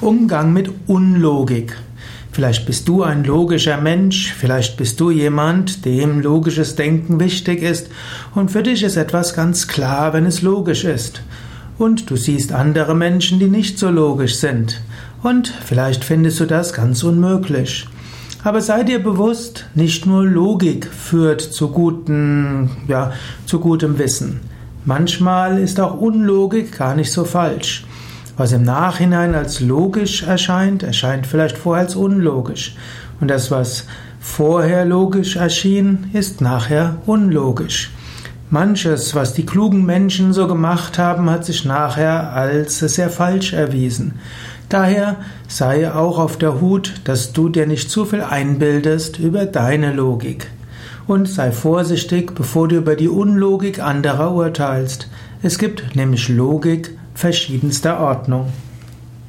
Umgang mit Unlogik. Vielleicht bist du ein logischer Mensch, vielleicht bist du jemand, dem logisches Denken wichtig ist und für dich ist etwas ganz klar, wenn es logisch ist. Und du siehst andere Menschen, die nicht so logisch sind. Und vielleicht findest du das ganz unmöglich. Aber sei dir bewusst, nicht nur Logik führt zu guten, ja, zu gutem Wissen. Manchmal ist auch Unlogik gar nicht so falsch. Was im Nachhinein als logisch erscheint, erscheint vielleicht vorher als unlogisch. Und das, was vorher logisch erschien, ist nachher unlogisch. Manches, was die klugen Menschen so gemacht haben, hat sich nachher als sehr falsch erwiesen. Daher sei auch auf der Hut, dass du dir nicht zu viel einbildest über deine Logik. Und sei vorsichtig, bevor du über die Unlogik anderer urteilst. Es gibt nämlich Logik verschiedenster Ordnung.